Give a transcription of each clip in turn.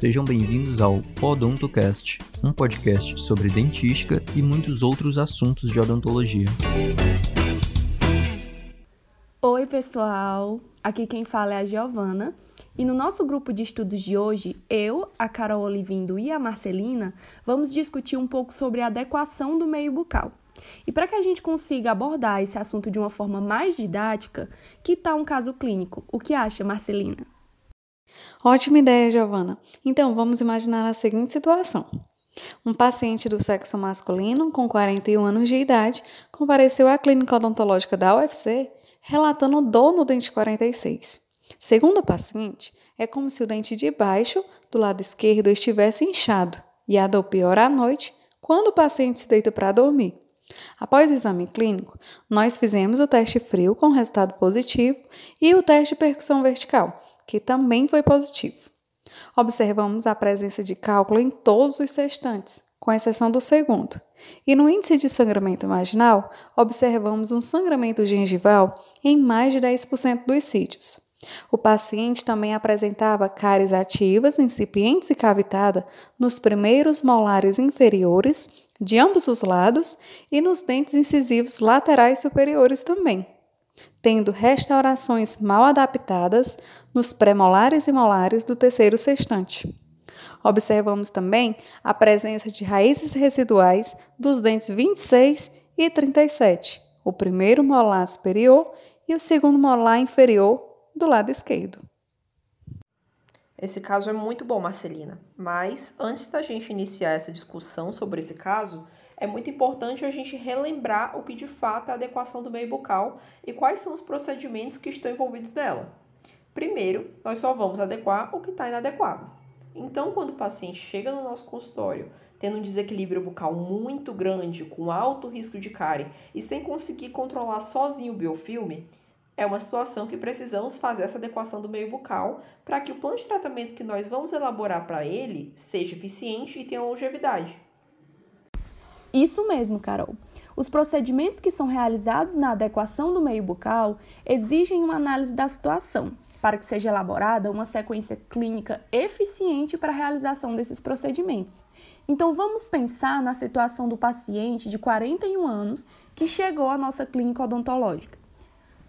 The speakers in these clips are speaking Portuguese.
Sejam bem-vindos ao Odontocast, um podcast sobre dentística e muitos outros assuntos de odontologia. Oi, pessoal! Aqui quem fala é a Giovana. E no nosso grupo de estudos de hoje, eu, a Carol Olivindo e a Marcelina vamos discutir um pouco sobre a adequação do meio bucal. E para que a gente consiga abordar esse assunto de uma forma mais didática, que tal um caso clínico? O que acha, Marcelina? Ótima ideia, Giovana. Então, vamos imaginar a seguinte situação. Um paciente do sexo masculino, com 41 anos de idade, compareceu à clínica odontológica da UFC relatando dor no dente 46. Segundo o paciente, é como se o dente de baixo, do lado esquerdo, estivesse inchado e a dor piora à noite quando o paciente se deita para dormir. Após o exame clínico, nós fizemos o teste frio com resultado positivo e o teste de percussão vertical, que também foi positivo. Observamos a presença de cálculo em todos os sextantes, com exceção do segundo. E no índice de sangramento marginal, observamos um sangramento gengival em mais de 10% dos sítios. O paciente também apresentava cáries ativas, incipientes e cavitada nos primeiros molares inferiores, de ambos os lados, e nos dentes incisivos laterais superiores também, tendo restaurações mal adaptadas nos premolares e molares do terceiro sextante. Observamos também a presença de raízes residuais dos dentes 26 e 37, o primeiro molar superior e o segundo molar inferior do lado esquerdo. Esse caso é muito bom, Marcelina. Mas antes da gente iniciar essa discussão sobre esse caso, é muito importante a gente relembrar o que de fato é a adequação do meio bucal e quais são os procedimentos que estão envolvidos nela. Primeiro, nós só vamos adequar o que está inadequado. Então, quando o paciente chega no nosso consultório tendo um desequilíbrio bucal muito grande, com alto risco de cárie e sem conseguir controlar sozinho o biofilme, é uma situação que precisamos fazer essa adequação do meio bucal para que o plano de tratamento que nós vamos elaborar para ele seja eficiente e tenha longevidade. Isso mesmo, Carol. Os procedimentos que são realizados na adequação do meio bucal exigem uma análise da situação, para que seja elaborada uma sequência clínica eficiente para a realização desses procedimentos. Então, vamos pensar na situação do paciente de 41 anos que chegou à nossa clínica odontológica.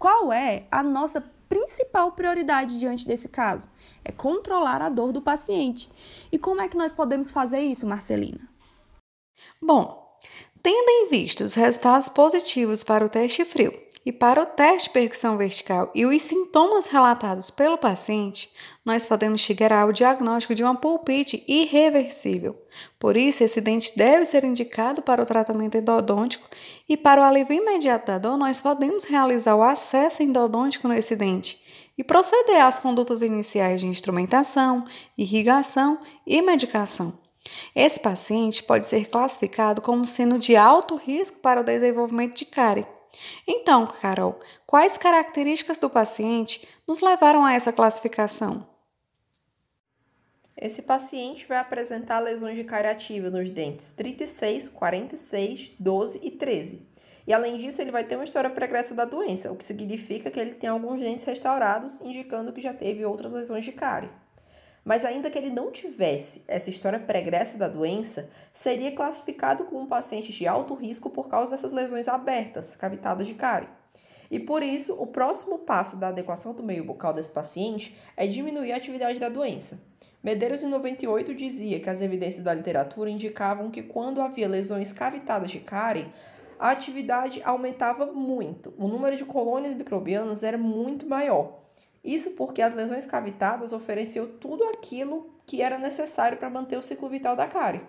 Qual é a nossa principal prioridade diante desse caso? É controlar a dor do paciente. E como é que nós podemos fazer isso, Marcelina? Bom, tendo em vista os resultados positivos para o teste frio e para o teste de percussão vertical e os sintomas relatados pelo paciente, nós podemos chegar ao diagnóstico de uma pulpite irreversível. Por isso, esse dente deve ser indicado para o tratamento endodôntico e para o alívio imediato da dor, nós podemos realizar o acesso endodôntico nesse dente e proceder às condutas iniciais de instrumentação, irrigação e medicação. Esse paciente pode ser classificado como sendo de alto risco para o desenvolvimento de cárie. Então, Carol, quais características do paciente nos levaram a essa classificação? Esse paciente vai apresentar lesões de cárie ativa nos dentes 36, 46, 12 e 13. E além disso, ele vai ter uma história pregressa da doença, o que significa que ele tem alguns dentes restaurados, indicando que já teve outras lesões de cárie. Mas ainda que ele não tivesse essa história pregressa da doença, seria classificado como um paciente de alto risco por causa dessas lesões abertas, cavitadas de cárie. E por isso, o próximo passo da adequação do meio bucal desse paciente é diminuir a atividade da doença. Medeiros, em 98, dizia que as evidências da literatura indicavam que quando havia lesões cavitadas de cárie, a atividade aumentava muito, o número de colônias microbianas era muito maior. Isso porque as lesões cavitadas ofereciam tudo aquilo que era necessário para manter o ciclo vital da cárie.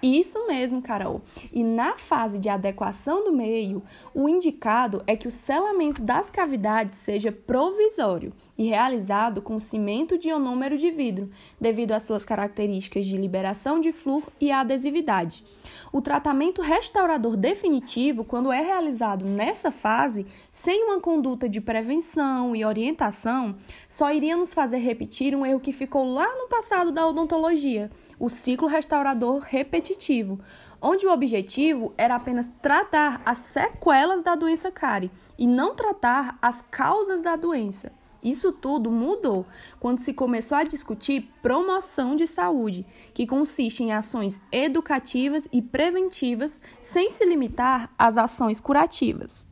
Isso mesmo, Carol. E na fase de adequação do meio, o indicado é que o selamento das cavidades seja provisório e realizado com cimento de ionômero de vidro, devido às suas características de liberação de flúor e adesividade. O tratamento restaurador definitivo, quando é realizado nessa fase, sem uma conduta de prevenção e orientação, só iria nos fazer repetir um erro que ficou lá no passado da odontologia, o ciclo restaurador repetitivo, onde o objetivo era apenas tratar as sequelas da doença cárie e não tratar as causas da doença. Isso tudo mudou quando se começou a discutir promoção de saúde, que consiste em ações educativas e preventivas, sem se limitar às ações curativas.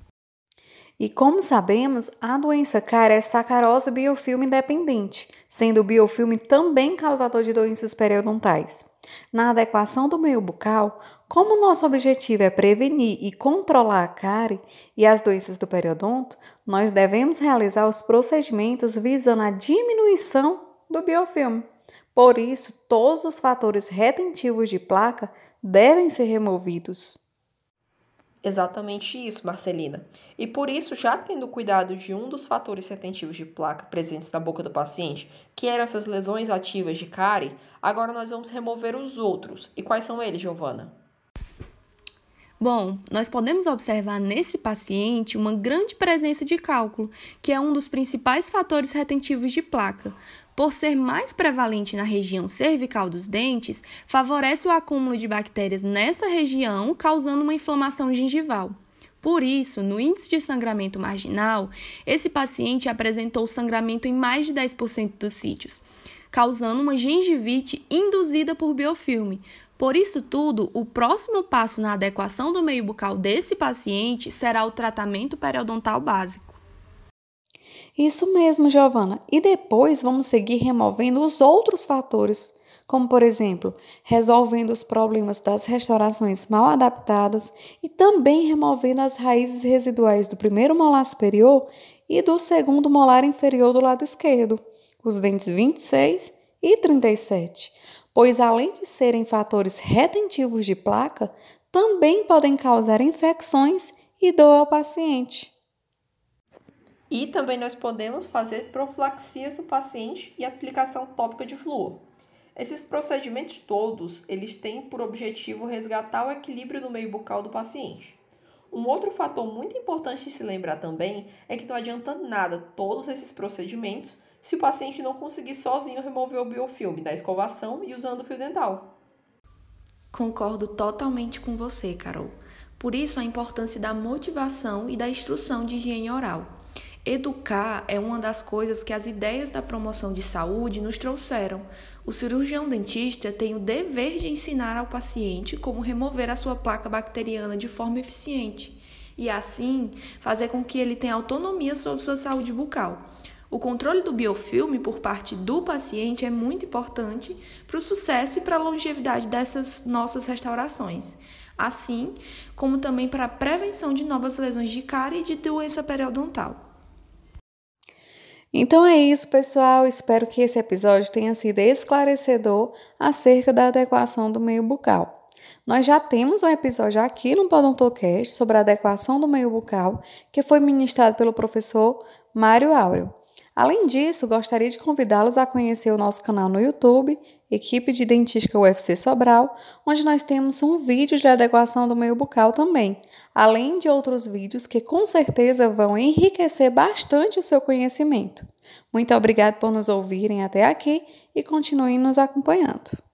E como sabemos, a doença cara é sacarose biofilme dependente, sendo o biofilme também causador de doenças periodontais. Na adequação do meio bucal, como nosso objetivo é prevenir e controlar a cárie e as doenças do periodonto, nós devemos realizar os procedimentos visando a diminuição do biofilme. Por isso, todos os fatores retentivos de placa devem ser removidos. Exatamente isso, Marcelina. E por isso, já tendo cuidado de um dos fatores retentivos de placa presentes na boca do paciente, que eram essas lesões ativas de cárie, agora nós vamos remover os outros. E quais são eles, Giovana? Bom, nós podemos observar nesse paciente uma grande presença de cálculo, que é um dos principais fatores retentivos de placa. Por ser mais prevalente na região cervical dos dentes, favorece o acúmulo de bactérias nessa região, causando uma inflamação gengival. Por isso, no índice de sangramento marginal, esse paciente apresentou sangramento em mais de 10% dos sítios, causando uma gengivite induzida por biofilme, por isso tudo, o próximo passo na adequação do meio bucal desse paciente será o tratamento periodontal básico. Isso mesmo, Giovana. E depois vamos seguir removendo os outros fatores, como por exemplo, resolvendo os problemas das restaurações mal adaptadas e também removendo as raízes residuais do primeiro molar superior e do segundo molar inferior do lado esquerdo, os dentes 26 e 37 pois além de serem fatores retentivos de placa, também podem causar infecções e dor ao paciente. E também nós podemos fazer profilaxias do paciente e aplicação tópica de flúor. Esses procedimentos todos, eles têm por objetivo resgatar o equilíbrio no meio bucal do paciente. Um outro fator muito importante de se lembrar também é que não adianta nada todos esses procedimentos se o paciente não conseguir sozinho remover o biofilme da escovação e usando o fio dental. Concordo totalmente com você, Carol. Por isso, a importância da motivação e da instrução de higiene oral. Educar é uma das coisas que as ideias da promoção de saúde nos trouxeram. O cirurgião dentista tem o dever de ensinar ao paciente como remover a sua placa bacteriana de forma eficiente e, assim, fazer com que ele tenha autonomia sobre sua saúde bucal. O controle do biofilme por parte do paciente é muito importante para o sucesso e para a longevidade dessas nossas restaurações, assim como também para a prevenção de novas lesões de cárie e de doença periodontal. Então é isso, pessoal. Espero que esse episódio tenha sido esclarecedor acerca da adequação do meio bucal. Nós já temos um episódio aqui no Podontocast sobre a adequação do meio bucal, que foi ministrado pelo professor Mário Áureo. Além disso, gostaria de convidá-los a conhecer o nosso canal no YouTube, Equipe de Dentística UFC Sobral, onde nós temos um vídeo de adequação do meio bucal também, além de outros vídeos que com certeza vão enriquecer bastante o seu conhecimento. Muito obrigado por nos ouvirem até aqui e continuem nos acompanhando.